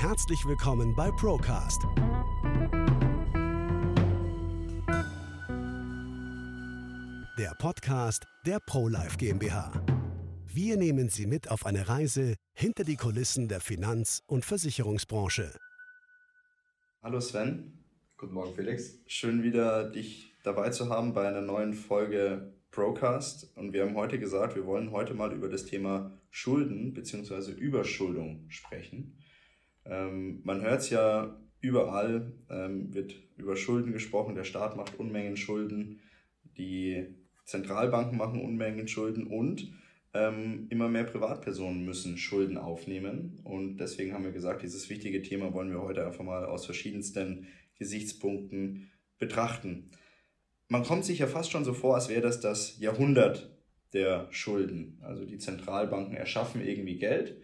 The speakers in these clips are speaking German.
Herzlich willkommen bei Procast. Der Podcast der ProLife GmbH. Wir nehmen Sie mit auf eine Reise hinter die Kulissen der Finanz- und Versicherungsbranche. Hallo Sven. Guten Morgen Felix. Schön wieder dich dabei zu haben bei einer neuen Folge Procast. Und wir haben heute gesagt, wir wollen heute mal über das Thema Schulden bzw. Überschuldung sprechen. Ähm, man hört es ja überall, ähm, wird über Schulden gesprochen. Der Staat macht Unmengen Schulden, die Zentralbanken machen Unmengen Schulden und ähm, immer mehr Privatpersonen müssen Schulden aufnehmen. Und deswegen haben wir gesagt, dieses wichtige Thema wollen wir heute einfach mal aus verschiedensten Gesichtspunkten betrachten. Man kommt sich ja fast schon so vor, als wäre das das Jahrhundert der Schulden. Also die Zentralbanken erschaffen irgendwie Geld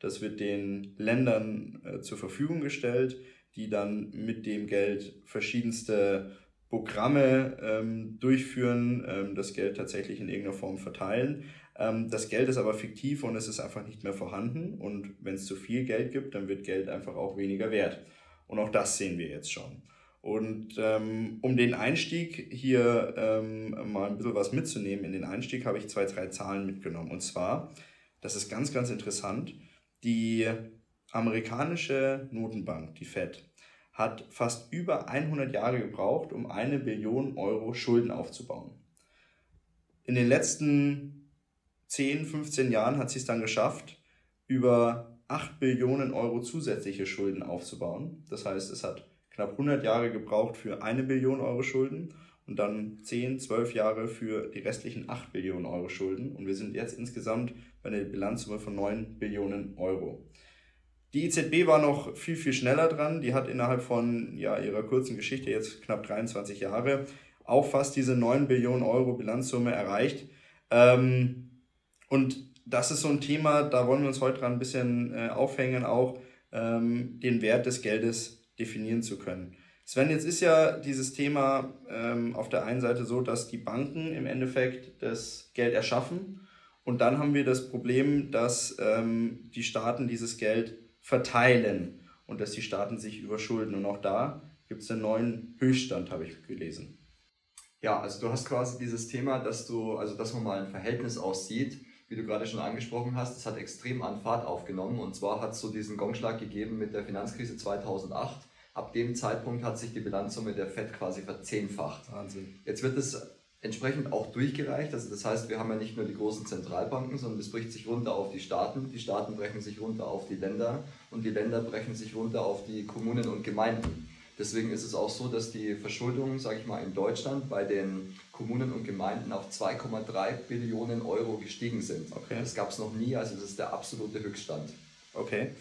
das wird den Ländern äh, zur Verfügung gestellt, die dann mit dem Geld verschiedenste Programme ähm, durchführen, ähm, das Geld tatsächlich in irgendeiner Form verteilen. Ähm, das Geld ist aber fiktiv und es ist einfach nicht mehr vorhanden. Und wenn es zu viel Geld gibt, dann wird Geld einfach auch weniger wert. Und auch das sehen wir jetzt schon. Und ähm, um den Einstieg hier ähm, mal ein bisschen was mitzunehmen, in den Einstieg habe ich zwei, drei Zahlen mitgenommen. Und zwar, das ist ganz, ganz interessant, die amerikanische Notenbank, die Fed, hat fast über 100 Jahre gebraucht, um eine Billion Euro Schulden aufzubauen. In den letzten 10, 15 Jahren hat sie es dann geschafft, über 8 Billionen Euro zusätzliche Schulden aufzubauen. Das heißt, es hat knapp 100 Jahre gebraucht für eine Billion Euro Schulden und dann 10, 12 Jahre für die restlichen 8 Billionen Euro Schulden. Und wir sind jetzt insgesamt bei einer Bilanzsumme von 9 Billionen Euro. Die EZB war noch viel, viel schneller dran. Die hat innerhalb von ja, ihrer kurzen Geschichte, jetzt knapp 23 Jahre, auch fast diese 9 Billionen Euro Bilanzsumme erreicht. Ähm, und das ist so ein Thema, da wollen wir uns heute dran ein bisschen äh, aufhängen, auch ähm, den Wert des Geldes definieren zu können. Sven, jetzt ist ja dieses Thema ähm, auf der einen Seite so, dass die Banken im Endeffekt das Geld erschaffen und dann haben wir das Problem, dass ähm, die Staaten dieses Geld verteilen und dass die Staaten sich überschulden. Und auch da gibt es einen neuen Höchststand, habe ich gelesen. Ja, also du hast quasi dieses Thema, dass du, also dass man mal ein Verhältnis aussieht, wie du gerade schon angesprochen hast, das hat extrem an Fahrt aufgenommen. Und zwar hat es so diesen Gongschlag gegeben mit der Finanzkrise 2008 Ab dem Zeitpunkt hat sich die Bilanzsumme der FED quasi verzehnfacht. Wahnsinn. Jetzt wird es entsprechend auch durchgereicht. Also das heißt, wir haben ja nicht nur die großen Zentralbanken, sondern es bricht sich runter auf die Staaten. Die Staaten brechen sich runter auf die Länder und die Länder brechen sich runter auf die Kommunen und Gemeinden. Deswegen ist es auch so, dass die Verschuldung, sage ich mal, in Deutschland bei den Kommunen und Gemeinden auf 2,3 Billionen Euro gestiegen sind. Okay. Das gab es noch nie, also das ist der absolute Höchststand. Okay.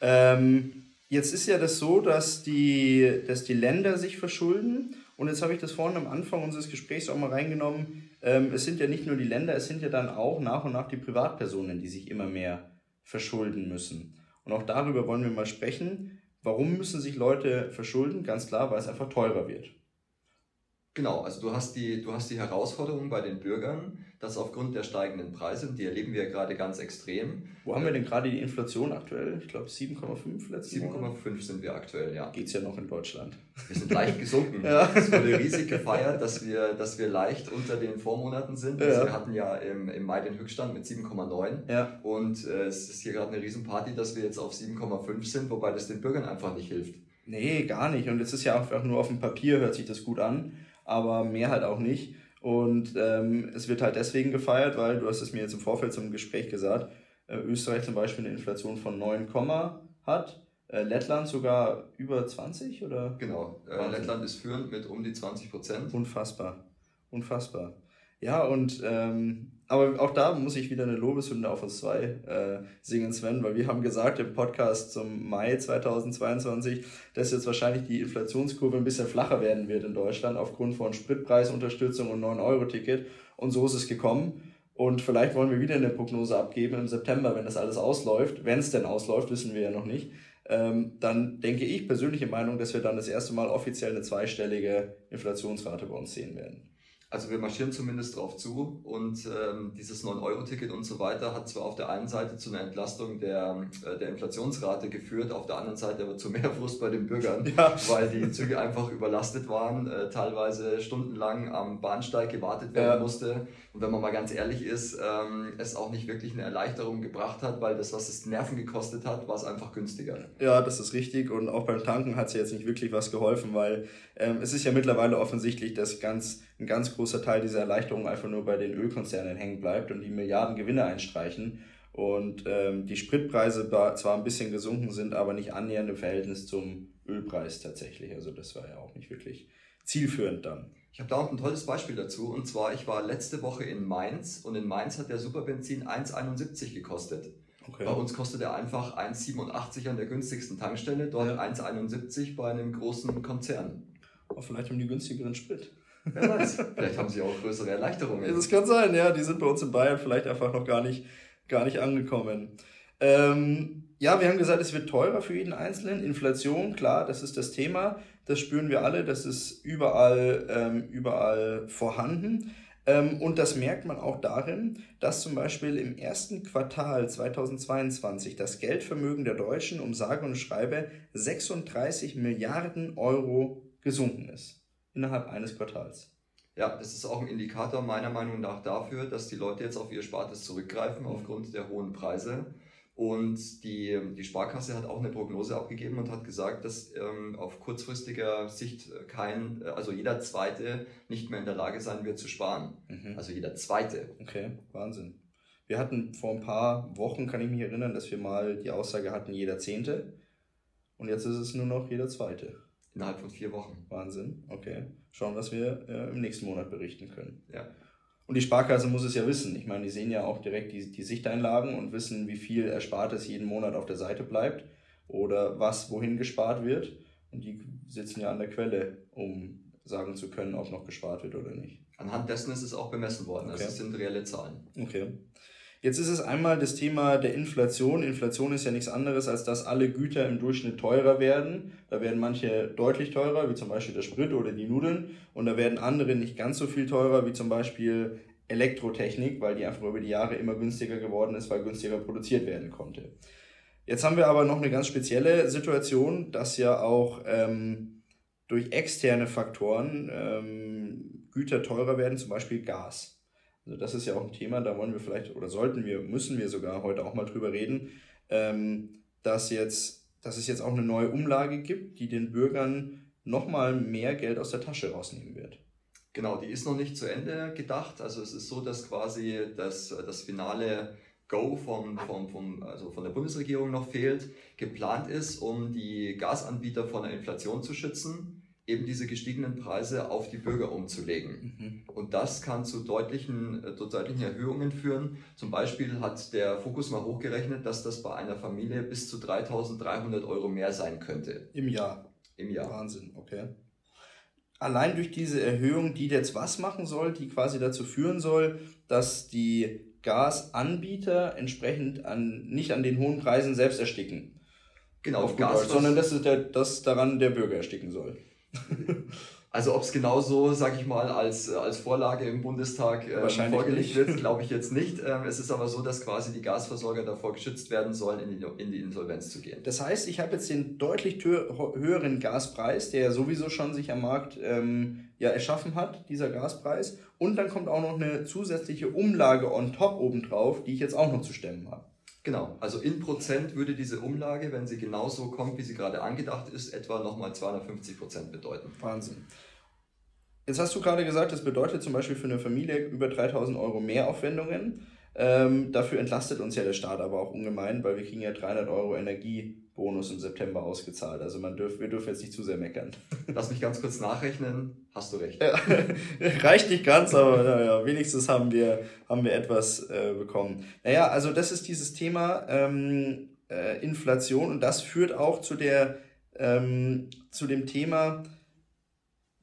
Ähm, Jetzt ist ja das so, dass die, dass die Länder sich verschulden. Und jetzt habe ich das vorhin am Anfang unseres Gesprächs auch mal reingenommen. Ähm, es sind ja nicht nur die Länder, es sind ja dann auch nach und nach die Privatpersonen, die sich immer mehr verschulden müssen. Und auch darüber wollen wir mal sprechen. Warum müssen sich Leute verschulden? Ganz klar, weil es einfach teurer wird. Genau, also du hast die, du hast die Herausforderung bei den Bürgern, dass aufgrund der steigenden Preise, und die erleben wir ja gerade ganz extrem. Wo haben wir denn gerade die Inflation aktuell? Ich glaube 7,5 letztes 7,5 sind wir aktuell, ja. Geht's ja noch in Deutschland. Wir sind leicht gesunken. ja. Es wurde riesig gefeiert, dass wir, dass wir leicht unter den Vormonaten sind. Also ja. wir hatten ja im, im Mai den Höchststand mit 7,9. Ja. Und äh, es ist hier gerade eine Riesenparty, dass wir jetzt auf 7,5 sind, wobei das den Bürgern einfach nicht hilft. Nee, gar nicht. Und es ist ja einfach nur auf dem Papier, hört sich das gut an aber mehr halt auch nicht. Und ähm, es wird halt deswegen gefeiert, weil, du hast es mir jetzt im Vorfeld zum Gespräch gesagt, äh, Österreich zum Beispiel eine Inflation von 9, hat, äh, Lettland sogar über 20 oder? Genau, äh, Lettland ist führend mit um die 20 Prozent. Unfassbar, unfassbar. Ja, und ähm, aber auch da muss ich wieder eine Lobeshymne auf uns zwei äh, singen, Sven, weil wir haben gesagt im Podcast zum Mai 2022, dass jetzt wahrscheinlich die Inflationskurve ein bisschen flacher werden wird in Deutschland aufgrund von Spritpreisunterstützung und 9-Euro-Ticket. Und so ist es gekommen. Und vielleicht wollen wir wieder eine Prognose abgeben im September, wenn das alles ausläuft. Wenn es denn ausläuft, wissen wir ja noch nicht. Ähm, dann denke ich persönliche Meinung, dass wir dann das erste Mal offiziell eine zweistellige Inflationsrate bei uns sehen werden. Also wir marschieren zumindest drauf zu und ähm, dieses 9-Euro-Ticket und so weiter hat zwar auf der einen Seite zu einer Entlastung der, äh, der Inflationsrate geführt, auf der anderen Seite aber zu mehr Frust bei den Bürgern, ja. weil die Züge einfach überlastet waren, äh, teilweise stundenlang am Bahnsteig gewartet werden ja. musste. Und wenn man mal ganz ehrlich ist, ähm, es auch nicht wirklich eine Erleichterung gebracht hat, weil das, was es Nerven gekostet hat, war es einfach günstiger. Ja, das ist richtig und auch beim Tanken hat es jetzt nicht wirklich was geholfen, weil ähm, es ist ja mittlerweile offensichtlich, dass ganz ein ganz großer Teil dieser Erleichterung einfach nur bei den Ölkonzernen hängen bleibt und die Milliarden Gewinne einstreichen und ähm, die Spritpreise zwar ein bisschen gesunken sind, aber nicht annähernd im Verhältnis zum Ölpreis tatsächlich. Also das war ja auch nicht wirklich zielführend dann. Ich habe da auch ein tolles Beispiel dazu und zwar ich war letzte Woche in Mainz und in Mainz hat der Superbenzin 1,71 gekostet. Okay. Bei uns kostet er einfach 1,87 an der günstigsten Tankstelle, dort ja. 1,71 bei einem großen Konzern. Aber vielleicht um die günstigeren Sprit. Wer weiß, vielleicht haben sie auch größere Erleichterungen. Das kann sein, ja. Die sind bei uns in Bayern vielleicht einfach noch gar nicht, gar nicht angekommen. Ähm, ja, wir haben gesagt, es wird teurer für jeden Einzelnen. Inflation, klar, das ist das Thema. Das spüren wir alle. Das ist überall, ähm, überall vorhanden. Ähm, und das merkt man auch darin, dass zum Beispiel im ersten Quartal 2022 das Geldvermögen der Deutschen um sage und schreibe 36 Milliarden Euro gesunken ist innerhalb eines Quartals. Ja, das ist auch ein Indikator meiner Meinung nach dafür, dass die Leute jetzt auf ihr Spartes zurückgreifen mhm. aufgrund der hohen Preise. Und die, die Sparkasse hat auch eine Prognose abgegeben und hat gesagt, dass ähm, auf kurzfristiger Sicht kein, also jeder Zweite nicht mehr in der Lage sein wird zu sparen. Mhm. Also jeder Zweite. Okay, Wahnsinn. Wir hatten vor ein paar Wochen, kann ich mich erinnern, dass wir mal die Aussage hatten, jeder Zehnte. Und jetzt ist es nur noch jeder Zweite. Innerhalb von vier Wochen. Wahnsinn, okay. Schauen, was wir äh, im nächsten Monat berichten können. Ja. Und die Sparkasse muss es ja wissen. Ich meine, die sehen ja auch direkt die, die Sichteinlagen und wissen, wie viel Erspartes jeden Monat auf der Seite bleibt oder was wohin gespart wird. Und die sitzen ja an der Quelle, um sagen zu können, ob noch gespart wird oder nicht. Anhand dessen ist es auch bemessen worden. Okay. Das sind reelle Zahlen. Okay. Jetzt ist es einmal das Thema der Inflation. Inflation ist ja nichts anderes, als dass alle Güter im Durchschnitt teurer werden. Da werden manche deutlich teurer, wie zum Beispiel der Sprit oder die Nudeln. Und da werden andere nicht ganz so viel teurer, wie zum Beispiel Elektrotechnik, weil die einfach über die Jahre immer günstiger geworden ist, weil günstiger produziert werden konnte. Jetzt haben wir aber noch eine ganz spezielle Situation, dass ja auch ähm, durch externe Faktoren ähm, Güter teurer werden, zum Beispiel Gas. Also das ist ja auch ein Thema, da wollen wir vielleicht oder sollten wir, müssen wir sogar heute auch mal drüber reden, ähm, dass, jetzt, dass es jetzt auch eine neue Umlage gibt, die den Bürgern nochmal mehr Geld aus der Tasche rausnehmen wird. Genau, die ist noch nicht zu Ende gedacht. Also es ist so, dass quasi das, das finale Go vom, vom, vom, also von der Bundesregierung noch fehlt. Geplant ist, um die Gasanbieter von der Inflation zu schützen eben diese gestiegenen Preise auf die Bürger umzulegen. Mhm. Und das kann zu deutlichen, äh, zu deutlichen Erhöhungen führen. Zum Beispiel hat der Fokus mal hochgerechnet, dass das bei einer Familie bis zu 3.300 Euro mehr sein könnte. Im Jahr. Im Jahr. Wahnsinn, okay. Allein durch diese Erhöhung, die jetzt was machen soll, die quasi dazu führen soll, dass die Gasanbieter entsprechend an, nicht an den hohen Preisen selbst ersticken. Genau, auf Gas, sondern dass, es der, dass daran der Bürger ersticken soll. Also ob es genauso, sage ich mal, als, als Vorlage im Bundestag äh, vorgelegt wird, glaube ich jetzt nicht. Ähm, es ist aber so, dass quasi die Gasversorger davor geschützt werden sollen, in die, in die Insolvenz zu gehen. Das heißt, ich habe jetzt den deutlich höheren Gaspreis, der sowieso schon sich am Markt ähm, ja erschaffen hat, dieser Gaspreis. Und dann kommt auch noch eine zusätzliche Umlage on top obendrauf, die ich jetzt auch noch zu stemmen habe. Genau, also in Prozent würde diese Umlage, wenn sie genauso kommt, wie sie gerade angedacht ist, etwa nochmal 250 Prozent bedeuten. Wahnsinn. Jetzt hast du gerade gesagt, das bedeutet zum Beispiel für eine Familie über 3000 Euro Mehraufwendungen. Ähm, dafür entlastet uns ja der Staat aber auch ungemein, weil wir kriegen ja 300 Euro Energiebonus im September ausgezahlt. Also man dürf, wir dürfen jetzt nicht zu sehr meckern. Lass mich ganz kurz nachrechnen. Hast du recht. Ja, reicht nicht ganz, aber naja, wenigstens haben wir, haben wir etwas äh, bekommen. Naja, also das ist dieses Thema ähm, äh, Inflation und das führt auch zu, der, ähm, zu dem Thema,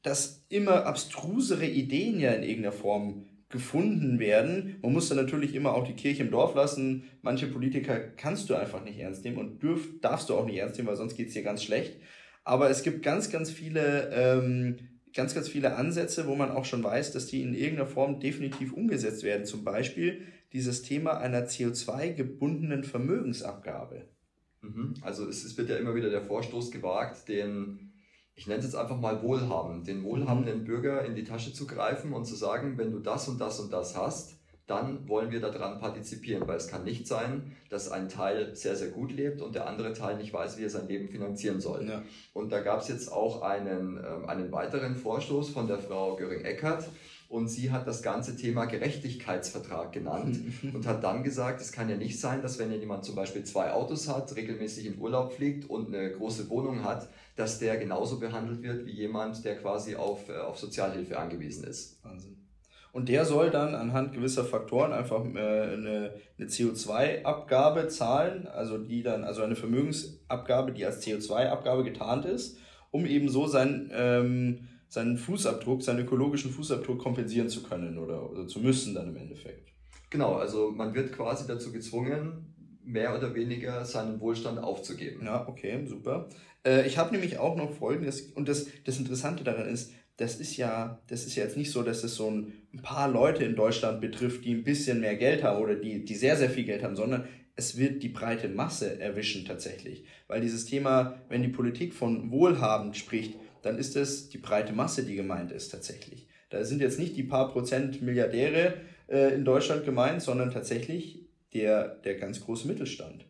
dass immer abstrusere Ideen ja in irgendeiner Form gefunden werden. Man muss dann natürlich immer auch die Kirche im Dorf lassen. Manche Politiker kannst du einfach nicht ernst nehmen und dürf, darfst du auch nicht ernst nehmen, weil sonst geht's dir ganz schlecht. Aber es gibt ganz, ganz viele ähm, ganz, ganz viele Ansätze, wo man auch schon weiß, dass die in irgendeiner Form definitiv umgesetzt werden. Zum Beispiel dieses Thema einer CO2-gebundenen Vermögensabgabe. Mhm. Also es, es, wird ja immer wieder der Vorstoß gewagt, den, ich nenne es jetzt einfach mal Wohlhaben, den wohlhabenden mhm. Bürger in die Tasche zu greifen und zu sagen, wenn du das und das und das hast, dann wollen wir daran partizipieren, weil es kann nicht sein, dass ein Teil sehr, sehr gut lebt und der andere Teil nicht weiß, wie er sein Leben finanzieren soll. Ja. Und da gab es jetzt auch einen, äh, einen weiteren Vorstoß von der Frau Göring-Eckardt, und sie hat das ganze Thema Gerechtigkeitsvertrag genannt und hat dann gesagt, es kann ja nicht sein, dass wenn jemand zum Beispiel zwei Autos hat, regelmäßig in Urlaub fliegt und eine große Wohnung hat, dass der genauso behandelt wird wie jemand, der quasi auf, äh, auf Sozialhilfe angewiesen ist. Wahnsinn. Und der soll dann anhand gewisser Faktoren einfach äh, eine, eine CO2-Abgabe zahlen, also die dann, also eine Vermögensabgabe, die als CO2-Abgabe getarnt ist, um eben so sein ähm, seinen Fußabdruck, seinen ökologischen Fußabdruck kompensieren zu können oder, oder zu müssen dann im Endeffekt. Genau, also man wird quasi dazu gezwungen, mehr oder weniger seinen Wohlstand aufzugeben. Ja, okay, super. Äh, ich habe nämlich auch noch Folgendes, und das, das Interessante daran ist, das ist ja, das ist ja jetzt nicht so, dass es so ein, ein paar Leute in Deutschland betrifft, die ein bisschen mehr Geld haben oder die, die sehr, sehr viel Geld haben, sondern es wird die breite Masse erwischen tatsächlich. Weil dieses Thema, wenn die Politik von wohlhabend spricht, dann ist es die breite Masse, die gemeint ist tatsächlich. Da sind jetzt nicht die paar Prozent Milliardäre äh, in Deutschland gemeint, sondern tatsächlich der, der ganz große Mittelstand.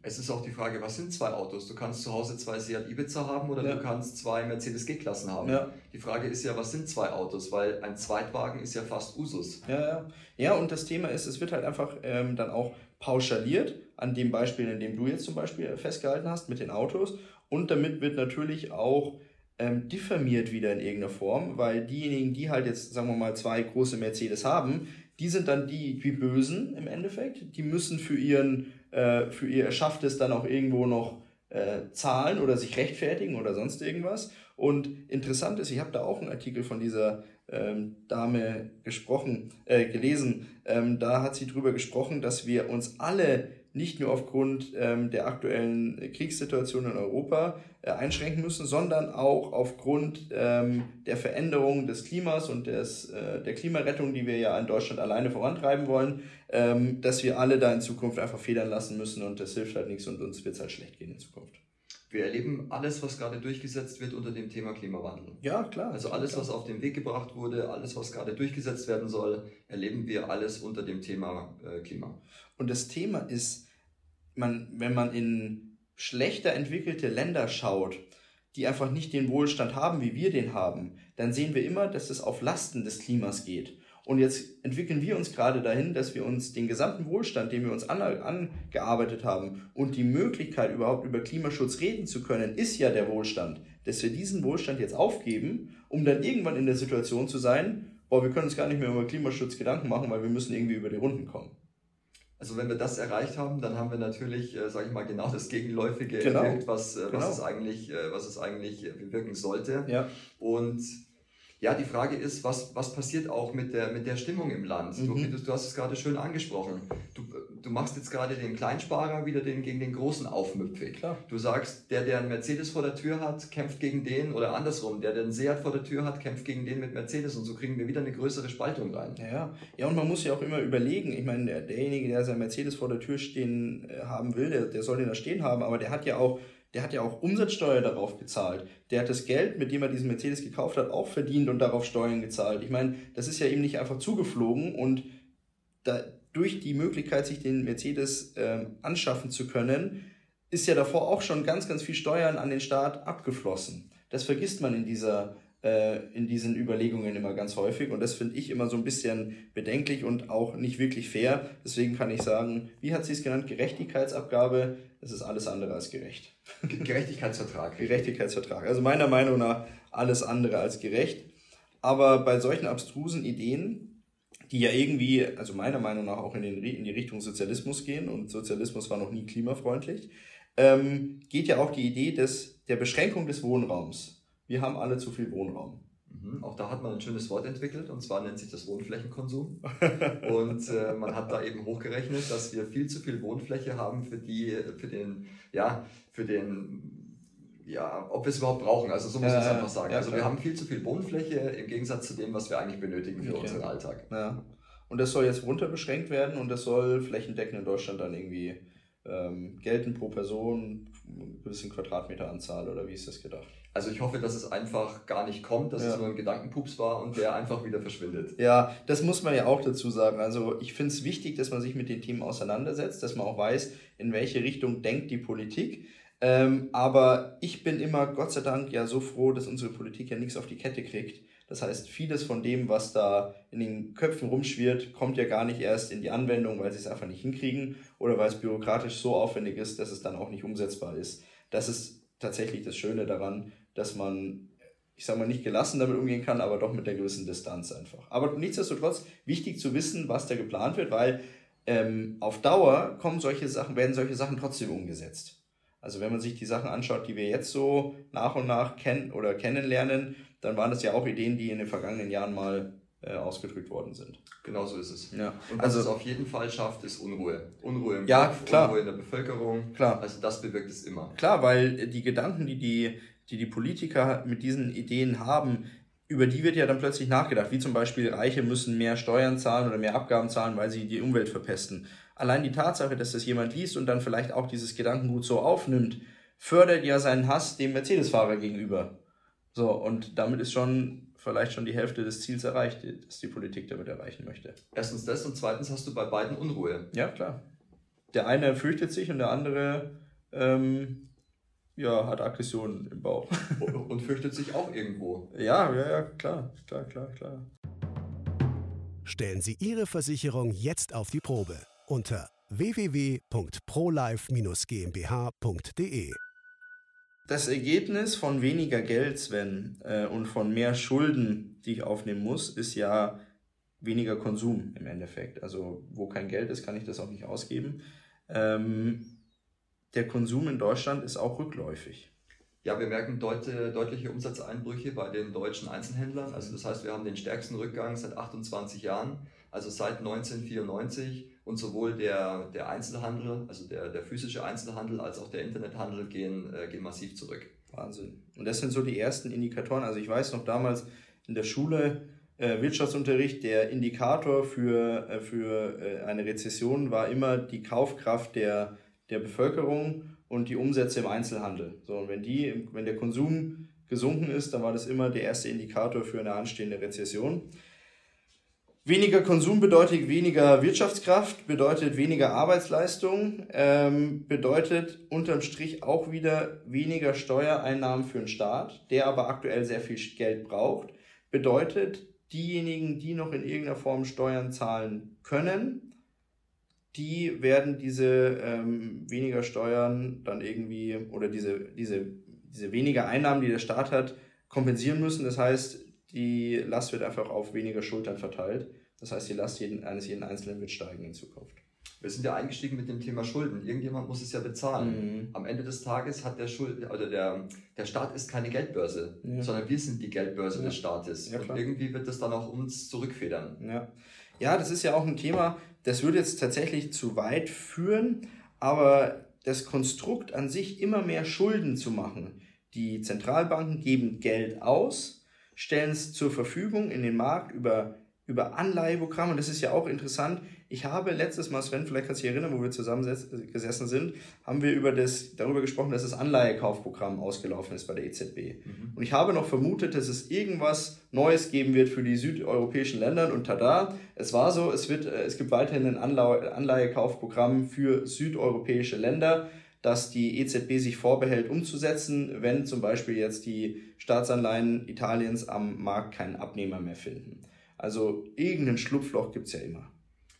Es ist auch die Frage, was sind zwei Autos? Du kannst zu Hause zwei Seat Ibiza haben oder ja. du kannst zwei Mercedes G-Klassen haben. Ja. Die Frage ist ja, was sind zwei Autos? Weil ein Zweitwagen ist ja fast Usus. Ja, ja. ja und das Thema ist, es wird halt einfach ähm, dann auch pauschaliert an dem Beispiel, in dem du jetzt zum Beispiel festgehalten hast mit den Autos. Und damit wird natürlich auch ähm, diffamiert wieder in irgendeiner Form, weil diejenigen, die halt jetzt, sagen wir mal, zwei große Mercedes haben, die sind dann die, die Bösen im Endeffekt. Die müssen für ihren, äh, für ihr Erschafftes dann auch irgendwo noch äh, zahlen oder sich rechtfertigen oder sonst irgendwas. Und interessant ist, ich habe da auch einen Artikel von dieser ähm, Dame gesprochen, äh, gelesen. Ähm, da hat sie drüber gesprochen, dass wir uns alle nicht nur aufgrund ähm, der aktuellen Kriegssituation in Europa äh, einschränken müssen, sondern auch aufgrund ähm, der Veränderung des Klimas und des, äh, der Klimarettung, die wir ja in Deutschland alleine vorantreiben wollen, ähm, dass wir alle da in Zukunft einfach federn lassen müssen und das hilft halt nichts und uns wird es halt schlecht gehen in Zukunft. Wir erleben alles, was gerade durchgesetzt wird unter dem Thema Klimawandel. Ja, klar. Also alles, was auf den Weg gebracht wurde, alles, was gerade durchgesetzt werden soll, erleben wir alles unter dem Thema äh, Klima. Und das Thema ist, man, wenn man in schlechter entwickelte Länder schaut, die einfach nicht den Wohlstand haben, wie wir den haben, dann sehen wir immer, dass es auf Lasten des Klimas geht. Und jetzt entwickeln wir uns gerade dahin, dass wir uns den gesamten Wohlstand, den wir uns an, angearbeitet haben und die Möglichkeit überhaupt über Klimaschutz reden zu können, ist ja der Wohlstand, dass wir diesen Wohlstand jetzt aufgeben, um dann irgendwann in der Situation zu sein, boah, wir können uns gar nicht mehr über Klimaschutz Gedanken machen, weil wir müssen irgendwie über die Runden kommen. Also wenn wir das erreicht haben, dann haben wir natürlich, äh, sage ich mal, genau das Gegenläufige genau. erwirkt, was, äh, genau. was, es eigentlich, äh, was es eigentlich bewirken sollte. Ja. Und ja, die Frage ist, was, was passiert auch mit der, mit der Stimmung im Land? Mhm. Du, du, hast es gerade schön angesprochen. Du, du machst jetzt gerade den Kleinsparer wieder den, gegen den Großen aufmüpfig. Klar. Du sagst, der, der einen Mercedes vor der Tür hat, kämpft gegen den oder andersrum, der, der einen Seat vor der Tür hat, kämpft gegen den mit Mercedes und so kriegen wir wieder eine größere Spaltung rein. Ja, ja und man muss ja auch immer überlegen, ich meine, der, derjenige, der sein Mercedes vor der Tür stehen äh, haben will, der, der soll den da stehen haben, aber der hat ja auch der hat ja auch Umsatzsteuer darauf gezahlt. Der hat das Geld, mit dem er diesen Mercedes gekauft hat, auch verdient und darauf Steuern gezahlt. Ich meine, das ist ja eben nicht einfach zugeflogen und da, durch die Möglichkeit, sich den Mercedes ähm, anschaffen zu können, ist ja davor auch schon ganz, ganz viel Steuern an den Staat abgeflossen. Das vergisst man in dieser äh, in diesen Überlegungen immer ganz häufig und das finde ich immer so ein bisschen bedenklich und auch nicht wirklich fair. Deswegen kann ich sagen, wie hat sie es genannt? Gerechtigkeitsabgabe. Das ist alles andere als gerecht. Gerechtigkeitsvertrag. Gerechtigkeitsvertrag. Also meiner Meinung nach alles andere als gerecht. Aber bei solchen abstrusen Ideen, die ja irgendwie, also meiner Meinung nach auch in, den, in die Richtung Sozialismus gehen und Sozialismus war noch nie klimafreundlich, ähm, geht ja auch die Idee des, der Beschränkung des Wohnraums wir haben alle zu viel Wohnraum. Mhm. Auch da hat man ein schönes Wort entwickelt und zwar nennt sich das Wohnflächenkonsum. und äh, man hat da eben hochgerechnet, dass wir viel zu viel Wohnfläche haben für die, für den, ja, für den ja, ob wir es überhaupt brauchen. Also so muss man es einfach sagen. Ja, also wir haben viel zu viel Wohnfläche im Gegensatz zu dem, was wir eigentlich benötigen für okay. unseren Alltag. Ja. Und das soll jetzt runter beschränkt werden und das soll flächendeckend in Deutschland dann irgendwie ähm, gelten pro Person, eine gewisse Quadratmeteranzahl oder wie ist das gedacht? Also ich hoffe, dass es einfach gar nicht kommt, dass ja. es nur ein Gedankenpups war und der einfach wieder verschwindet. Ja, das muss man ja auch dazu sagen. Also ich finde es wichtig, dass man sich mit den Themen auseinandersetzt, dass man auch weiß, in welche Richtung denkt die Politik. Ähm, aber ich bin immer, Gott sei Dank, ja so froh, dass unsere Politik ja nichts auf die Kette kriegt. Das heißt, vieles von dem, was da in den Köpfen rumschwirrt, kommt ja gar nicht erst in die Anwendung, weil sie es einfach nicht hinkriegen oder weil es bürokratisch so aufwendig ist, dass es dann auch nicht umsetzbar ist. Das ist tatsächlich das Schöne daran, dass man, ich sage mal, nicht gelassen damit umgehen kann, aber doch mit der gewissen Distanz einfach. Aber nichtsdestotrotz wichtig zu wissen, was da geplant wird, weil ähm, auf Dauer kommen solche Sachen, werden solche Sachen trotzdem umgesetzt. Also wenn man sich die Sachen anschaut, die wir jetzt so nach und nach kennen oder kennenlernen, dann waren das ja auch Ideen, die in den vergangenen Jahren mal äh, ausgedrückt worden sind. Genau so ist es. Ja. Und was also, es auf jeden Fall schafft, ist Unruhe. Unruhe im ja, Kopf, klar. Unruhe in der Bevölkerung. Klar. Also das bewirkt es immer. Klar, weil die Gedanken, die die, die, die Politiker mit diesen Ideen haben, über die wird ja dann plötzlich nachgedacht, wie zum Beispiel Reiche müssen mehr Steuern zahlen oder mehr Abgaben zahlen, weil sie die Umwelt verpesten. Allein die Tatsache, dass das jemand liest und dann vielleicht auch dieses Gedankengut so aufnimmt, fördert ja seinen Hass dem Mercedes-Fahrer gegenüber. So, und damit ist schon vielleicht schon die Hälfte des Ziels erreicht, das die Politik damit erreichen möchte. Erstens das und zweitens hast du bei beiden Unruhe. Ja, klar. Der eine fürchtet sich und der andere ähm, ja, hat Aggressionen im Bauch. und fürchtet sich auch irgendwo. Ja, ja, ja, klar, klar, klar, klar. Stellen Sie Ihre Versicherung jetzt auf die Probe unter www.prolife-gmbh.de. Das Ergebnis von weniger Geld, Sven, äh, und von mehr Schulden, die ich aufnehmen muss, ist ja weniger Konsum im Endeffekt. Also wo kein Geld ist, kann ich das auch nicht ausgeben. Ähm, der Konsum in Deutschland ist auch rückläufig. Ja, wir merken deut deutliche Umsatzeinbrüche bei den deutschen Einzelhändlern. Also das heißt, wir haben den stärksten Rückgang seit 28 Jahren, also seit 1994 und sowohl der, der Einzelhandel, also der, der physische Einzelhandel, als auch der Internethandel gehen, äh, gehen massiv zurück. Wahnsinn. Und das sind so die ersten Indikatoren. Also ich weiß noch damals in der Schule, äh, Wirtschaftsunterricht, der Indikator für, äh, für äh, eine Rezession war immer die Kaufkraft der, der Bevölkerung und die Umsätze im Einzelhandel. So, und wenn, die, wenn der Konsum gesunken ist, dann war das immer der erste Indikator für eine anstehende Rezession. Weniger Konsum bedeutet weniger Wirtschaftskraft, bedeutet weniger Arbeitsleistung, ähm, bedeutet unterm Strich auch wieder weniger Steuereinnahmen für den Staat, der aber aktuell sehr viel Geld braucht. Bedeutet, diejenigen, die noch in irgendeiner Form Steuern zahlen können, die werden diese ähm, weniger Steuern dann irgendwie oder diese, diese, diese weniger Einnahmen, die der Staat hat, kompensieren müssen. Das heißt, die Last wird einfach auf weniger Schultern verteilt. Das heißt, die Last jeden, eines jeden Einzelnen wird steigen in Zukunft. Wir sind ja eingestiegen mit dem Thema Schulden. Irgendjemand muss es ja bezahlen. Mhm. Am Ende des Tages hat der Schuld oder der, der Staat ist keine Geldbörse, ja. sondern wir sind die Geldbörse ja. des Staates. Ja, und irgendwie wird das dann auch uns zurückfedern. Ja. ja, das ist ja auch ein Thema, das würde jetzt tatsächlich zu weit führen, aber das Konstrukt an sich immer mehr Schulden zu machen. Die Zentralbanken geben Geld aus, stellen es zur Verfügung in den Markt über, über Anleiheprogramme. Das ist ja auch interessant. Ich habe letztes Mal, Sven, vielleicht kannst du dich erinnern, wo wir zusammen gesessen sind, haben wir über das, darüber gesprochen, dass das Anleihekaufprogramm ausgelaufen ist bei der EZB. Mhm. Und ich habe noch vermutet, dass es irgendwas Neues geben wird für die südeuropäischen Länder. Und tada, es war so, es, wird, äh, es gibt weiterhin ein Anleihekaufprogramm für südeuropäische Länder das die EZB sich vorbehält umzusetzen, wenn zum Beispiel jetzt die Staatsanleihen Italiens am Markt keinen Abnehmer mehr finden. Also irgendein Schlupfloch gibt es ja immer.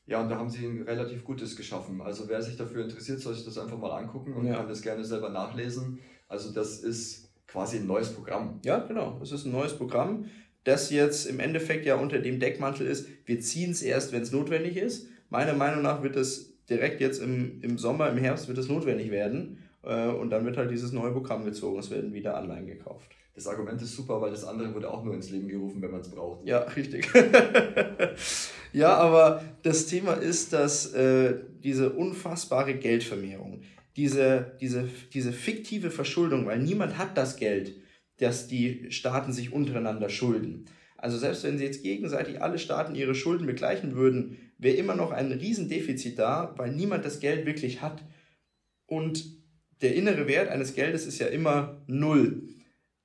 Ja, und da haben sie ein relativ gutes geschaffen. Also wer sich dafür interessiert, soll sich das einfach mal angucken und ja. kann das gerne selber nachlesen. Also das ist quasi ein neues Programm. Ja, genau. Es ist ein neues Programm, das jetzt im Endeffekt ja unter dem Deckmantel ist, wir ziehen es erst, wenn es notwendig ist. Meiner Meinung nach wird es direkt jetzt im, im Sommer, im Herbst wird es notwendig werden. Äh, und dann wird halt dieses neue Programm gezogen. Es werden wieder Anleihen gekauft. Das Argument ist super, weil das andere wurde auch nur ins Leben gerufen, wenn man es braucht. Ja, richtig. ja, aber das Thema ist, dass äh, diese unfassbare Geldvermehrung, diese, diese, diese fiktive Verschuldung, weil niemand hat das Geld, dass die Staaten sich untereinander schulden. Also selbst wenn sie jetzt gegenseitig alle Staaten ihre Schulden begleichen würden, wäre immer noch ein Riesendefizit da, weil niemand das Geld wirklich hat. Und der innere Wert eines Geldes ist ja immer null.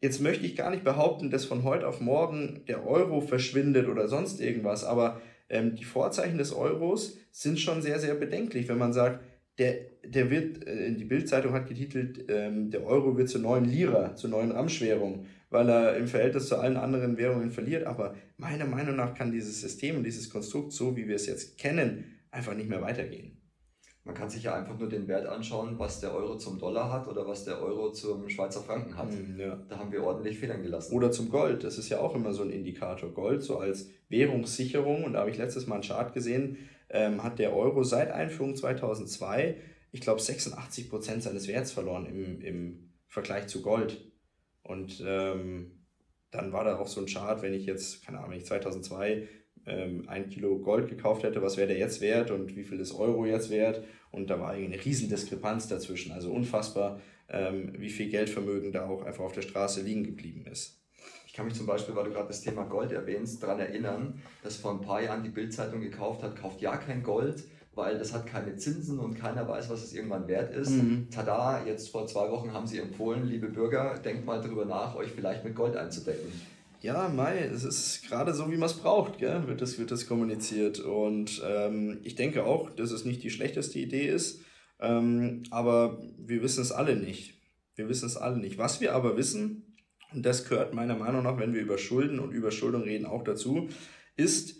Jetzt möchte ich gar nicht behaupten, dass von heute auf morgen der Euro verschwindet oder sonst irgendwas, aber ähm, die Vorzeichen des Euros sind schon sehr, sehr bedenklich, wenn man sagt, der, der wird, äh, die Bildzeitung hat getitelt, ähm, der Euro wird zur neuen Lira, zur neuen Ramschwährung, weil er im Verhältnis zu allen anderen Währungen verliert. Aber meiner Meinung nach kann dieses System und dieses Konstrukt, so wie wir es jetzt kennen, einfach nicht mehr weitergehen. Man kann sich ja einfach nur den Wert anschauen, was der Euro zum Dollar hat oder was der Euro zum Schweizer Franken hat. Hm, ja. Da haben wir ordentlich Federn gelassen. Oder zum Gold. Das ist ja auch immer so ein Indikator. Gold so als Währungssicherung. Und da habe ich letztes Mal einen Chart gesehen, ähm, hat der Euro seit Einführung 2002, ich glaube, 86 Prozent seines Werts verloren im, im Vergleich zu Gold. Und ähm, dann war da auch so ein Chart, wenn ich jetzt, keine Ahnung, wenn ich 2002 ähm, ein Kilo Gold gekauft hätte, was wäre der jetzt wert und wie viel ist Euro jetzt wert? Und da war eine Riesendiskrepanz dazwischen. Also unfassbar, ähm, wie viel Geldvermögen da auch einfach auf der Straße liegen geblieben ist. Ich kann mich zum Beispiel, weil du gerade das Thema Gold erwähnst, daran erinnern, dass vor ein paar Jahren die Bildzeitung gekauft hat, kauft ja kein Gold, weil das hat keine Zinsen und keiner weiß, was es irgendwann wert ist. Mhm. Tada, jetzt vor zwei Wochen haben sie empfohlen, liebe Bürger, denkt mal darüber nach, euch vielleicht mit Gold einzudecken. Ja, Mai, es ist gerade so, wie man es braucht, gell? Wird, das, wird das kommuniziert. Und ähm, ich denke auch, dass es nicht die schlechteste Idee ist, ähm, aber wir wissen es alle nicht. Wir wissen es alle nicht. Was wir aber wissen, und das gehört meiner Meinung nach, wenn wir über Schulden und Überschuldung reden, auch dazu, ist,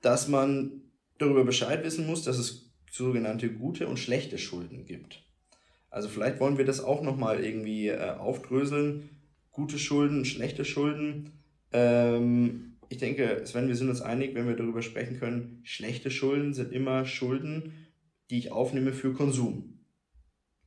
dass man darüber Bescheid wissen muss, dass es sogenannte gute und schlechte Schulden gibt. Also vielleicht wollen wir das auch nochmal irgendwie äh, aufdröseln. Gute Schulden, schlechte Schulden. Ähm, ich denke, Sven, wir sind uns einig, wenn wir darüber sprechen können, schlechte Schulden sind immer Schulden, die ich aufnehme für Konsum.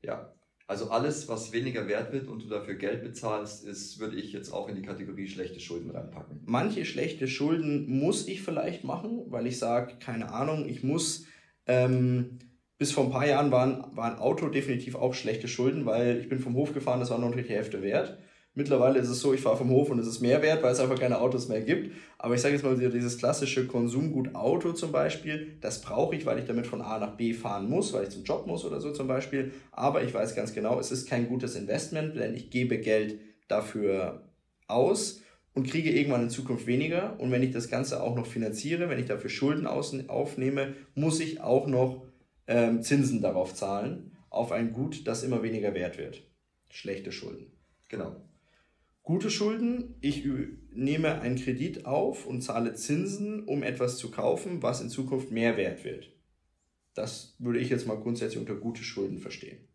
Ja, also alles, was weniger wert wird und du dafür Geld bezahlst, ist, würde ich jetzt auch in die Kategorie schlechte Schulden reinpacken. Manche schlechte Schulden muss ich vielleicht machen, weil ich sage, keine Ahnung, ich muss, ähm, bis vor ein paar Jahren waren, war ein Auto definitiv auch schlechte Schulden, weil ich bin vom Hof gefahren, das war noch nicht die Hälfte wert. Mittlerweile ist es so, ich fahre vom Hof und es ist mehr wert, weil es einfach keine Autos mehr gibt. Aber ich sage jetzt mal, dieses klassische Konsumgut Auto zum Beispiel, das brauche ich, weil ich damit von A nach B fahren muss, weil ich zum Job muss oder so zum Beispiel. Aber ich weiß ganz genau, es ist kein gutes Investment, denn ich gebe Geld dafür aus und kriege irgendwann in Zukunft weniger. Und wenn ich das Ganze auch noch finanziere, wenn ich dafür Schulden aufnehme, muss ich auch noch ähm, Zinsen darauf zahlen, auf ein Gut, das immer weniger wert wird. Schlechte Schulden. Genau. Gute Schulden, ich nehme einen Kredit auf und zahle Zinsen, um etwas zu kaufen, was in Zukunft mehr wert wird. Das würde ich jetzt mal grundsätzlich unter gute Schulden verstehen.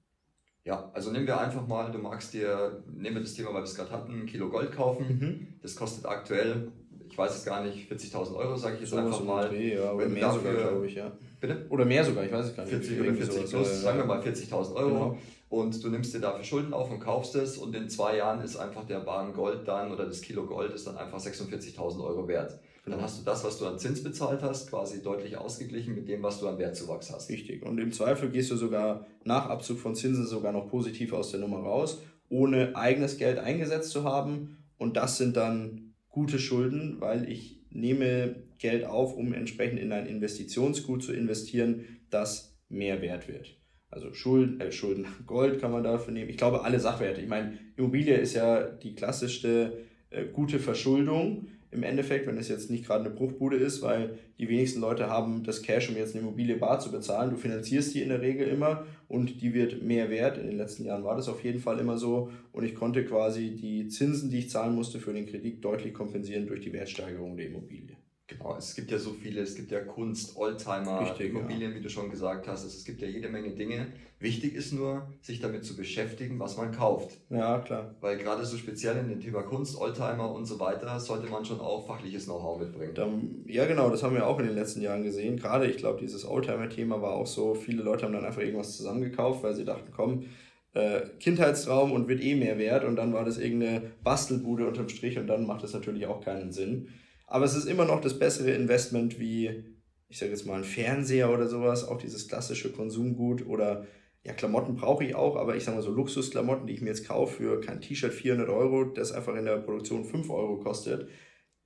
Ja, also nehmen wir einfach mal, du magst dir, nehmen wir das Thema, weil wir es gerade hatten, ein Kilo Gold kaufen. Mhm. Das kostet aktuell, ich weiß es gar nicht, 40.000 Euro, sage ich jetzt so einfach mal. Dreh, ja, oder mehr dafür, sogar, glaube ich, ja. Bitte? Oder mehr sogar, ich weiß es gar nicht. 40 oder 40 plus, sagen wir mal 40.000 Euro. Genau und du nimmst dir dafür Schulden auf und kaufst es und in zwei Jahren ist einfach der Bahn Gold dann oder das Kilo Gold ist dann einfach 46.000 Euro wert. Dann hast du das, was du an Zins bezahlt hast, quasi deutlich ausgeglichen mit dem, was du an Wertzuwachs hast. Richtig. Und im Zweifel gehst du sogar nach Abzug von Zinsen sogar noch positiv aus der Nummer raus, ohne eigenes Geld eingesetzt zu haben. Und das sind dann gute Schulden, weil ich nehme Geld auf, um entsprechend in ein Investitionsgut zu investieren, das mehr wert wird. Also Schulden, äh, Schulden, Gold kann man dafür nehmen. Ich glaube, alle Sachwerte. Ich meine, Immobilie ist ja die klassischste äh, gute Verschuldung im Endeffekt, wenn es jetzt nicht gerade eine Bruchbude ist, weil die wenigsten Leute haben das Cash, um jetzt eine Immobilie bar zu bezahlen. Du finanzierst die in der Regel immer und die wird mehr wert. In den letzten Jahren war das auf jeden Fall immer so und ich konnte quasi die Zinsen, die ich zahlen musste für den Kredit, deutlich kompensieren durch die Wertsteigerung der Immobilie. Genau, es gibt ja so viele, es gibt ja Kunst, Oldtimer, Richtig, Immobilien, ja. wie du schon gesagt hast, also es gibt ja jede Menge Dinge. Wichtig ist nur, sich damit zu beschäftigen, was man kauft. Ja, klar. Weil gerade so speziell in dem Thema Kunst, Oldtimer und so weiter, sollte man schon auch fachliches Know-how mitbringen. Dann, ja, genau, das haben wir auch in den letzten Jahren gesehen. Gerade, ich glaube, dieses Oldtimer-Thema war auch so, viele Leute haben dann einfach irgendwas zusammengekauft, weil sie dachten, komm, äh, Kindheitstraum und wird eh mehr wert und dann war das irgendeine Bastelbude unterm Strich und dann macht das natürlich auch keinen Sinn. Aber es ist immer noch das bessere Investment wie, ich sage jetzt mal, ein Fernseher oder sowas, auch dieses klassische Konsumgut oder ja, Klamotten brauche ich auch, aber ich sage mal so Luxusklamotten, die ich mir jetzt kaufe für kein T-Shirt 400 Euro, das einfach in der Produktion 5 Euro kostet,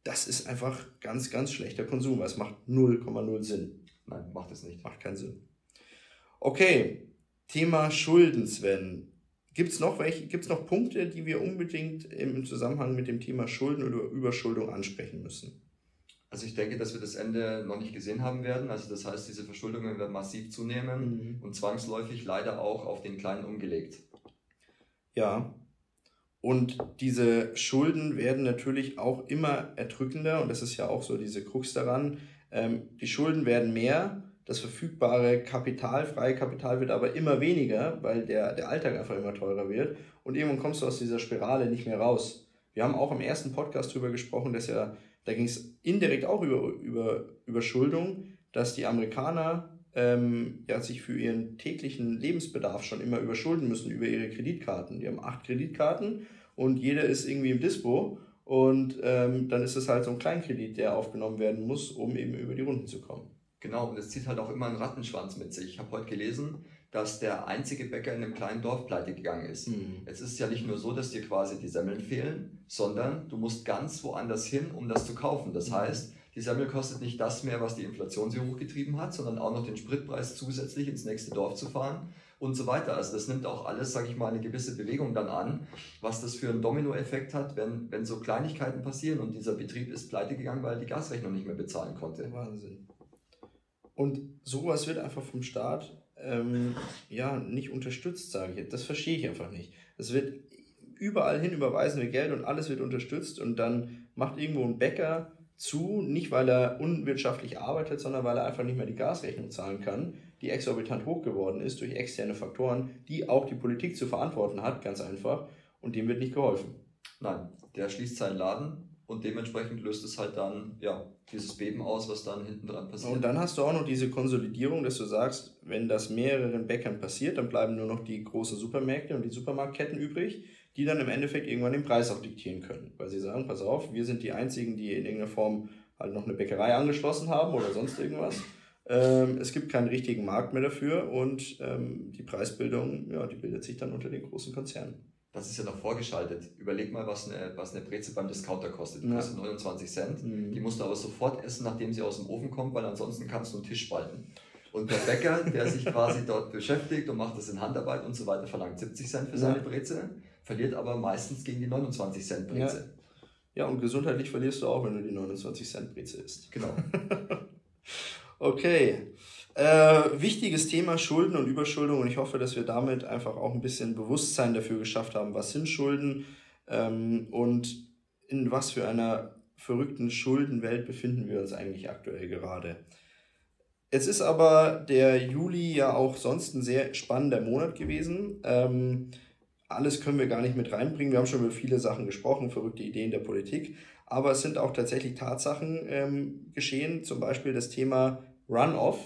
das ist einfach ganz, ganz schlechter Konsum. Es macht 0,0 Sinn. Nein, macht es nicht. Macht keinen Sinn. Okay, Thema Schulden, Sven. Gibt es noch, noch Punkte, die wir unbedingt im Zusammenhang mit dem Thema Schulden oder Überschuldung ansprechen müssen? Also ich denke, dass wir das Ende noch nicht gesehen haben werden. Also das heißt, diese Verschuldungen werden massiv zunehmen mhm. und zwangsläufig leider auch auf den Kleinen umgelegt. Ja. Und diese Schulden werden natürlich auch immer erdrückender und das ist ja auch so diese Krux daran. Ähm, die Schulden werden mehr, das verfügbare Kapital, freie Kapital wird aber immer weniger, weil der, der Alltag einfach immer teurer wird und irgendwann kommst du aus dieser Spirale nicht mehr raus. Wir haben auch im ersten Podcast darüber gesprochen, dass ja da ging es indirekt auch über, über Überschuldung, dass die Amerikaner ähm, ja, sich für ihren täglichen Lebensbedarf schon immer überschulden müssen über ihre Kreditkarten. Die haben acht Kreditkarten und jeder ist irgendwie im Dispo und ähm, dann ist es halt so ein Kleinkredit, der aufgenommen werden muss, um eben über die Runden zu kommen. Genau, und es zieht halt auch immer einen Rattenschwanz mit sich. Ich habe heute gelesen, dass der einzige Bäcker in einem kleinen Dorf pleite gegangen ist. Mhm. Jetzt ist es ja nicht nur so, dass dir quasi die Semmeln fehlen, sondern du musst ganz woanders hin, um das zu kaufen. Das mhm. heißt, die Semmel kostet nicht das mehr, was die Inflation sie hochgetrieben hat, sondern auch noch den Spritpreis zusätzlich ins nächste Dorf zu fahren und so weiter. Also das nimmt auch alles, sage ich mal, eine gewisse Bewegung dann an, was das für einen Dominoeffekt hat, wenn, wenn so Kleinigkeiten passieren und dieser Betrieb ist pleite gegangen, weil er die Gasrechnung nicht mehr bezahlen konnte. Wahnsinn. Und sowas wird einfach vom Staat ähm, ja, nicht unterstützt, sage ich jetzt. Das verstehe ich einfach nicht. Es wird überall hin überweisen wir Geld und alles wird unterstützt und dann macht irgendwo ein Bäcker zu, nicht weil er unwirtschaftlich arbeitet, sondern weil er einfach nicht mehr die Gasrechnung zahlen kann, die exorbitant hoch geworden ist durch externe Faktoren, die auch die Politik zu verantworten hat, ganz einfach, und dem wird nicht geholfen. Nein, der schließt seinen Laden und dementsprechend löst es halt dann ja, dieses Beben aus, was dann hinten dran passiert. Und dann hast du auch noch diese Konsolidierung, dass du sagst, wenn das mehreren Bäckern passiert, dann bleiben nur noch die großen Supermärkte und die Supermarktketten übrig, die dann im Endeffekt irgendwann den Preis auch diktieren können. Weil sie sagen, pass auf, wir sind die Einzigen, die in irgendeiner Form halt noch eine Bäckerei angeschlossen haben oder sonst irgendwas. Ähm, es gibt keinen richtigen Markt mehr dafür und ähm, die Preisbildung, ja, die bildet sich dann unter den großen Konzernen das ist ja noch vorgeschaltet. Überleg mal, was eine, was eine Breze beim Discounter kostet. Die ja. kostet 29 Cent. Mhm. Die musst du aber sofort essen, nachdem sie aus dem Ofen kommt, weil ansonsten kannst du einen Tisch spalten. Und der Bäcker, der sich quasi dort beschäftigt und macht das in Handarbeit und so weiter, verlangt 70 Cent für seine Breze, verliert aber meistens gegen die 29 Cent Breze. Ja. ja, und gesundheitlich verlierst du auch, wenn du die 29 Cent Breze isst. Genau. okay. Äh, wichtiges Thema Schulden und Überschuldung und ich hoffe, dass wir damit einfach auch ein bisschen Bewusstsein dafür geschafft haben, was sind Schulden ähm, und in was für einer verrückten Schuldenwelt befinden wir uns eigentlich aktuell gerade. Es ist aber der Juli ja auch sonst ein sehr spannender Monat gewesen. Ähm, alles können wir gar nicht mit reinbringen. Wir haben schon über viele Sachen gesprochen, verrückte Ideen der Politik. Aber es sind auch tatsächlich Tatsachen ähm, geschehen, zum Beispiel das Thema Runoff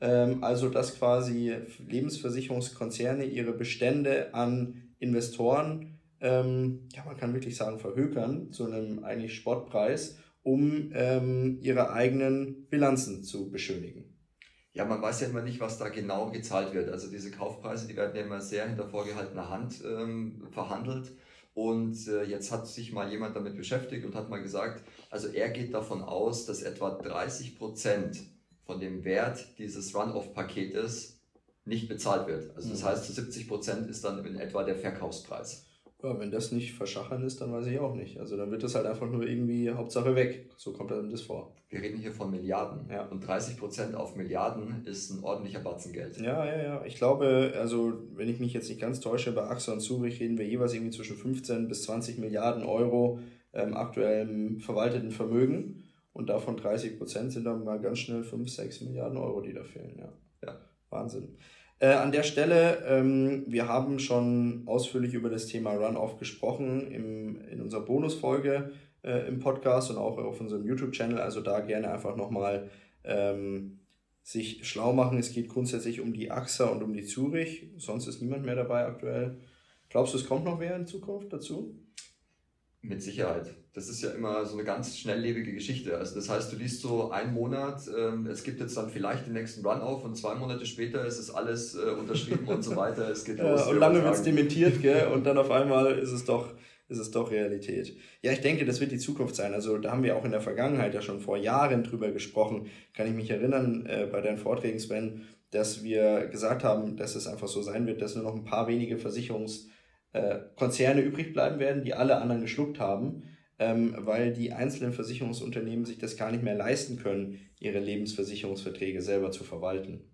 also dass quasi Lebensversicherungskonzerne ihre Bestände an Investoren, ähm, ja man kann wirklich sagen, verhökern zu einem eigentlich Spottpreis, um ähm, ihre eigenen Bilanzen zu beschönigen. Ja, man weiß ja immer nicht, was da genau gezahlt wird. Also diese Kaufpreise, die werden ja immer sehr hinter vorgehaltener Hand ähm, verhandelt. Und äh, jetzt hat sich mal jemand damit beschäftigt und hat mal gesagt, also er geht davon aus, dass etwa 30 Prozent von dem Wert dieses Run-Off-Paketes nicht bezahlt wird. Also das mhm. heißt, zu 70 Prozent ist dann in etwa der Verkaufspreis. Ja, wenn das nicht verschachern ist, dann weiß ich auch nicht. Also dann wird das halt einfach nur irgendwie Hauptsache weg. So kommt einem das vor. Wir reden hier von Milliarden. Ja. Und 30 Prozent auf Milliarden ist ein ordentlicher Batzen Geld. Ja, ja, ja. Ich glaube, also wenn ich mich jetzt nicht ganz täusche, bei AXA und Zurich reden wir jeweils irgendwie zwischen 15 bis 20 Milliarden Euro ähm, aktuellem verwalteten Vermögen. Und davon 30 Prozent sind dann mal ganz schnell 5, 6 Milliarden Euro, die da fehlen. Ja, ja. Wahnsinn. Äh, an der Stelle, ähm, wir haben schon ausführlich über das Thema Runoff gesprochen im, in unserer Bonusfolge äh, im Podcast und auch auf unserem YouTube-Channel. Also da gerne einfach nochmal ähm, sich schlau machen. Es geht grundsätzlich um die AXA und um die Zurich. Sonst ist niemand mehr dabei aktuell. Glaubst du, es kommt noch wer in Zukunft dazu? Mit Sicherheit. Das ist ja immer so eine ganz schnelllebige Geschichte. Also das heißt, du liest so einen Monat, äh, es gibt jetzt dann vielleicht den nächsten Run auf und zwei Monate später ist es alles äh, unterschrieben und so weiter. Es geht los. Ja, und lange wird es dementiert, gell? Und dann auf einmal ist es doch ist es doch Realität. Ja, ich denke, das wird die Zukunft sein. Also da haben wir auch in der Vergangenheit ja schon vor Jahren drüber gesprochen. Kann ich mich erinnern äh, bei deinen Vorträgen, Sven, dass wir gesagt haben, dass es einfach so sein wird, dass nur noch ein paar wenige Versicherungskonzerne äh, übrig bleiben werden, die alle anderen geschluckt haben, ähm, weil die einzelnen Versicherungsunternehmen sich das gar nicht mehr leisten können, ihre Lebensversicherungsverträge selber zu verwalten.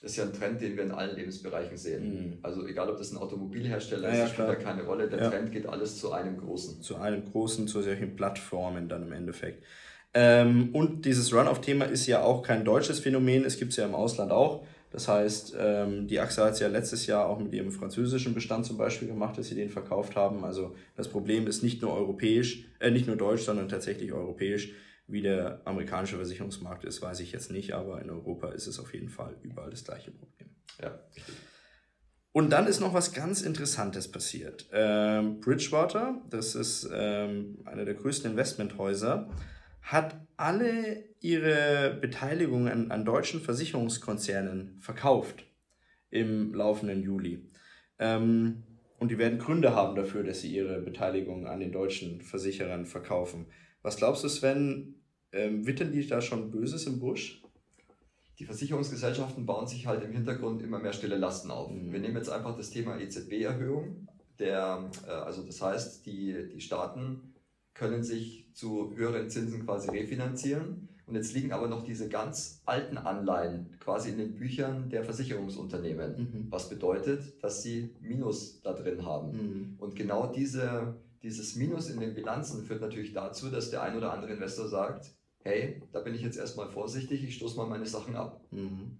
Das ist ja ein Trend, den wir in allen Lebensbereichen sehen. Mhm. Also egal, ob das ein Automobilhersteller ja, ist, spielt ja keine Rolle. Der ja. Trend geht alles zu einem großen. Zu einem großen, zu solchen Plattformen dann im Endeffekt. Ähm, und dieses Run-Off-Thema ist ja auch kein deutsches Phänomen. Es gibt es ja im Ausland auch. Das heißt, ähm, die AXA hat es ja letztes Jahr auch mit ihrem französischen Bestand zum Beispiel gemacht, dass sie den verkauft haben. Also das Problem ist nicht nur europäisch, äh, nicht nur deutsch, sondern tatsächlich europäisch. Wie der amerikanische Versicherungsmarkt ist, weiß ich jetzt nicht, aber in Europa ist es auf jeden Fall überall das gleiche Problem. Ja. Und dann ist noch was ganz Interessantes passiert. Ähm, Bridgewater, das ist ähm, einer der größten Investmenthäuser, hat alle ihre Beteiligungen an, an deutschen Versicherungskonzernen verkauft im laufenden Juli. Ähm, und die werden Gründe haben dafür, dass sie ihre Beteiligung an den deutschen Versicherern verkaufen. Was glaubst du, Sven, ähm, wittern die da schon Böses im Busch? Die Versicherungsgesellschaften bauen sich halt im Hintergrund immer mehr stille Lasten auf. Mhm. Wir nehmen jetzt einfach das Thema EZB-Erhöhung. Der, äh, also das heißt, die, die Staaten können sich zu höheren Zinsen quasi refinanzieren. Und jetzt liegen aber noch diese ganz alten Anleihen quasi in den Büchern der Versicherungsunternehmen. Mhm. Was bedeutet, dass sie Minus da drin haben. Mhm. Und genau diese dieses Minus in den Bilanzen führt natürlich dazu, dass der ein oder andere Investor sagt, hey, da bin ich jetzt erstmal vorsichtig, ich stoße mal meine Sachen ab. Mhm.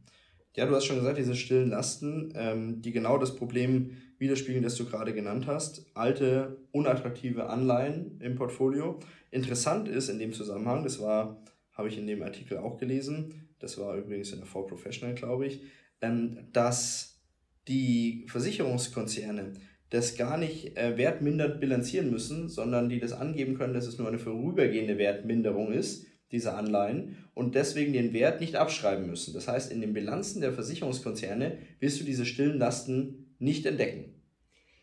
Ja, du hast schon gesagt, diese stillen Lasten, ähm, die genau das Problem widerspiegeln, das du gerade genannt hast. Alte, unattraktive Anleihen im Portfolio. Interessant ist in dem Zusammenhang, das war, habe ich in dem Artikel auch gelesen, das war übrigens in der For Professional, glaube ich, ähm, dass die Versicherungskonzerne das gar nicht äh, wertmindernd bilanzieren müssen, sondern die das angeben können, dass es nur eine vorübergehende Wertminderung ist, dieser Anleihen, und deswegen den Wert nicht abschreiben müssen. Das heißt, in den Bilanzen der Versicherungskonzerne wirst du diese stillen Lasten nicht entdecken.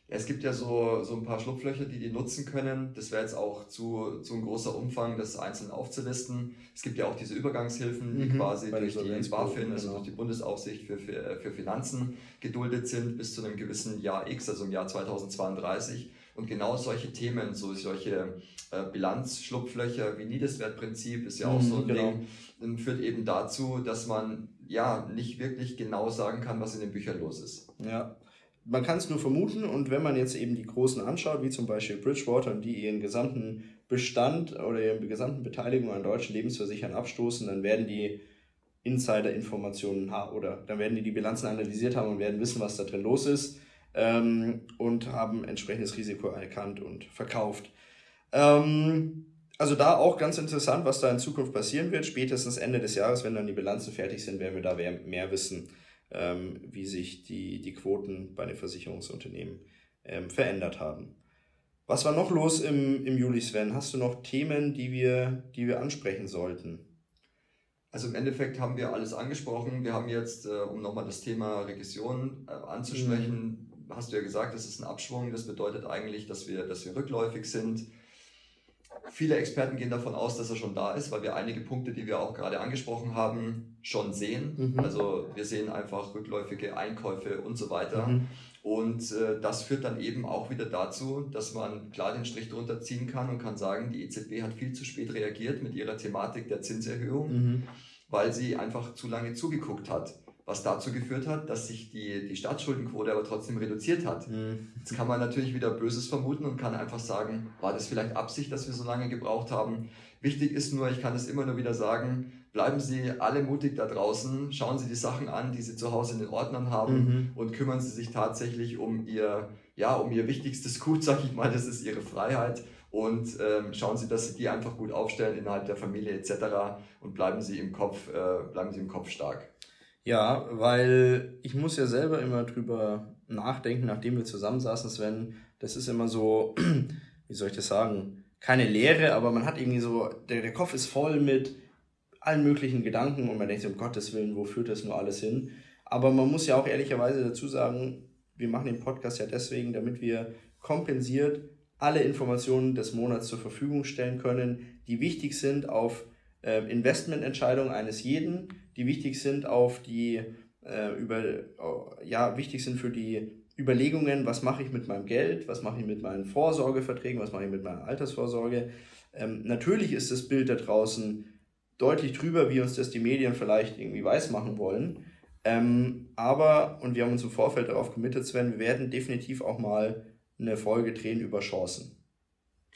Es gibt ja so, so ein paar Schlupflöcher, die die nutzen können. Das wäre jetzt auch zu, zu ein großer Umfang, das einzeln aufzulisten. Es gibt ja auch diese Übergangshilfen, die mhm, quasi durch die BaFin, also genau. durch die Bundesaufsicht für, für, für Finanzen geduldet sind bis zu einem gewissen Jahr X, also im Jahr 2032. Und genau solche Themen, so solche äh, Bilanzschlupflöcher wie Niedeswertprinzip ist ja auch mhm, so ein genau. Ding, führt eben dazu, dass man ja nicht wirklich genau sagen kann, was in den Büchern los ist. Ja, man kann es nur vermuten und wenn man jetzt eben die Großen anschaut, wie zum Beispiel Bridgewater, die ihren gesamten Bestand oder ihre gesamten Beteiligung an deutschen Lebensversichern abstoßen, dann werden die Insider-Informationen oder dann werden die die Bilanzen analysiert haben und werden wissen, was da drin los ist ähm, und haben entsprechendes Risiko erkannt und verkauft. Ähm, also da auch ganz interessant, was da in Zukunft passieren wird. Spätestens Ende des Jahres, wenn dann die Bilanzen fertig sind, werden wir da mehr wissen ähm, wie sich die, die Quoten bei den Versicherungsunternehmen ähm, verändert haben. Was war noch los im, im Juli, Sven? Hast du noch Themen, die wir, die wir ansprechen sollten? Also im Endeffekt haben wir alles angesprochen. Wir haben jetzt, äh, um nochmal das Thema Regression äh, anzusprechen, mhm. hast du ja gesagt, das ist ein Abschwung. Das bedeutet eigentlich, dass wir, dass wir rückläufig sind. Viele Experten gehen davon aus, dass er schon da ist, weil wir einige Punkte, die wir auch gerade angesprochen haben, schon sehen. Mhm. Also wir sehen einfach rückläufige Einkäufe und so weiter. Mhm. Und äh, das führt dann eben auch wieder dazu, dass man klar den Strich drunter ziehen kann und kann sagen, die EZB hat viel zu spät reagiert mit ihrer Thematik der Zinserhöhung, mhm. weil sie einfach zu lange zugeguckt hat was dazu geführt hat, dass sich die, die Staatsschuldenquote aber trotzdem reduziert hat. Mhm. Jetzt kann man natürlich wieder Böses vermuten und kann einfach sagen, war das vielleicht Absicht, dass wir so lange gebraucht haben? Wichtig ist nur, ich kann es immer nur wieder sagen, bleiben Sie alle mutig da draußen, schauen Sie die Sachen an, die Sie zu Hause in den Ordnern haben mhm. und kümmern Sie sich tatsächlich um Ihr, ja, um Ihr wichtigstes Gut, sag ich mal, das ist Ihre Freiheit und ähm, schauen Sie, dass Sie die einfach gut aufstellen innerhalb der Familie etc. und bleiben Sie im Kopf, äh, bleiben Sie im Kopf stark. Ja, weil ich muss ja selber immer drüber nachdenken, nachdem wir zusammensaßen, Sven. Das ist immer so, wie soll ich das sagen? keine Leere, aber man hat irgendwie so, der, der Kopf ist voll mit allen möglichen Gedanken und man denkt sich, um Gottes Willen, wo führt das nur alles hin? Aber man muss ja auch ehrlicherweise dazu sagen, wir machen den Podcast ja deswegen, damit wir kompensiert alle Informationen des Monats zur Verfügung stellen können, die wichtig sind auf Investmententscheidungen eines jeden, die wichtig sind auf die äh, über ja wichtig sind für die Überlegungen, was mache ich mit meinem Geld, was mache ich mit meinen Vorsorgeverträgen, was mache ich mit meiner Altersvorsorge. Ähm, natürlich ist das Bild da draußen deutlich drüber, wie uns das die Medien vielleicht irgendwie weismachen wollen. Ähm, aber, und wir haben uns im Vorfeld darauf committed, Sven, wir werden definitiv auch mal eine Folge drehen über Chancen.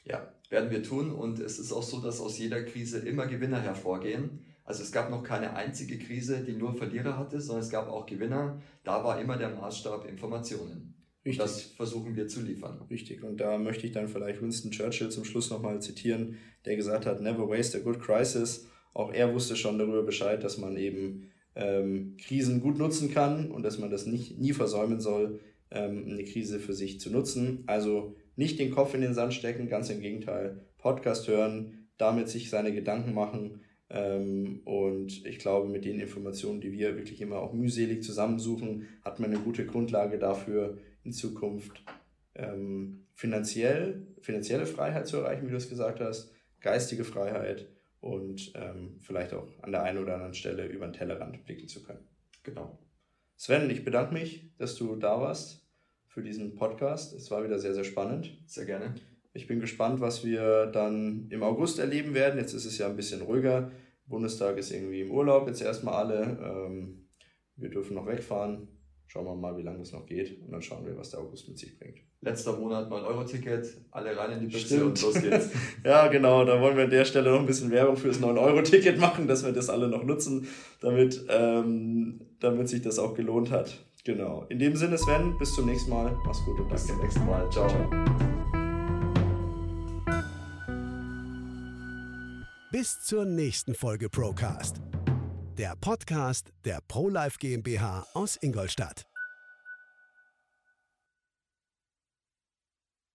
Ja, werden wir tun. Und es ist auch so, dass aus jeder Krise immer Gewinner hervorgehen. Also es gab noch keine einzige Krise, die nur Verlierer hatte, sondern es gab auch Gewinner. Da war immer der Maßstab Informationen. Richtig. Das versuchen wir zu liefern. Richtig. Und da möchte ich dann vielleicht Winston Churchill zum Schluss nochmal zitieren, der gesagt hat, never waste a good crisis. Auch er wusste schon darüber Bescheid, dass man eben ähm, Krisen gut nutzen kann und dass man das nicht, nie versäumen soll, ähm, eine Krise für sich zu nutzen. Also nicht den Kopf in den Sand stecken, ganz im Gegenteil. Podcast hören, damit sich seine Gedanken machen ähm, und ich glaube, mit den Informationen, die wir wirklich immer auch mühselig zusammensuchen, hat man eine gute Grundlage dafür, in Zukunft ähm, finanziell, finanzielle Freiheit zu erreichen, wie du es gesagt hast, geistige Freiheit und ähm, vielleicht auch an der einen oder anderen Stelle über den Tellerrand blicken zu können. Genau. Sven, ich bedanke mich, dass du da warst für diesen Podcast. Es war wieder sehr, sehr spannend. Sehr gerne. Ich bin gespannt, was wir dann im August erleben werden. Jetzt ist es ja ein bisschen ruhiger. Bundestag ist irgendwie im Urlaub, jetzt erstmal alle. Ähm, wir dürfen noch wegfahren. Schauen wir mal, wie lange es noch geht. Und dann schauen wir, was der August mit sich bringt. Letzter Monat 9-Euro-Ticket, alle rein in die Büchse und los geht's. ja, genau. Da wollen wir an der Stelle noch ein bisschen Werbung für das 9-Euro-Ticket machen, dass wir das alle noch nutzen, damit, ähm, damit sich das auch gelohnt hat. Genau. In dem Sinne, Sven, bis zum nächsten Mal. Mach's gut und bis zum nächsten Mal. Ciao. Ciao. Bis zur nächsten Folge Procast. Der Podcast der ProLife GmbH aus Ingolstadt.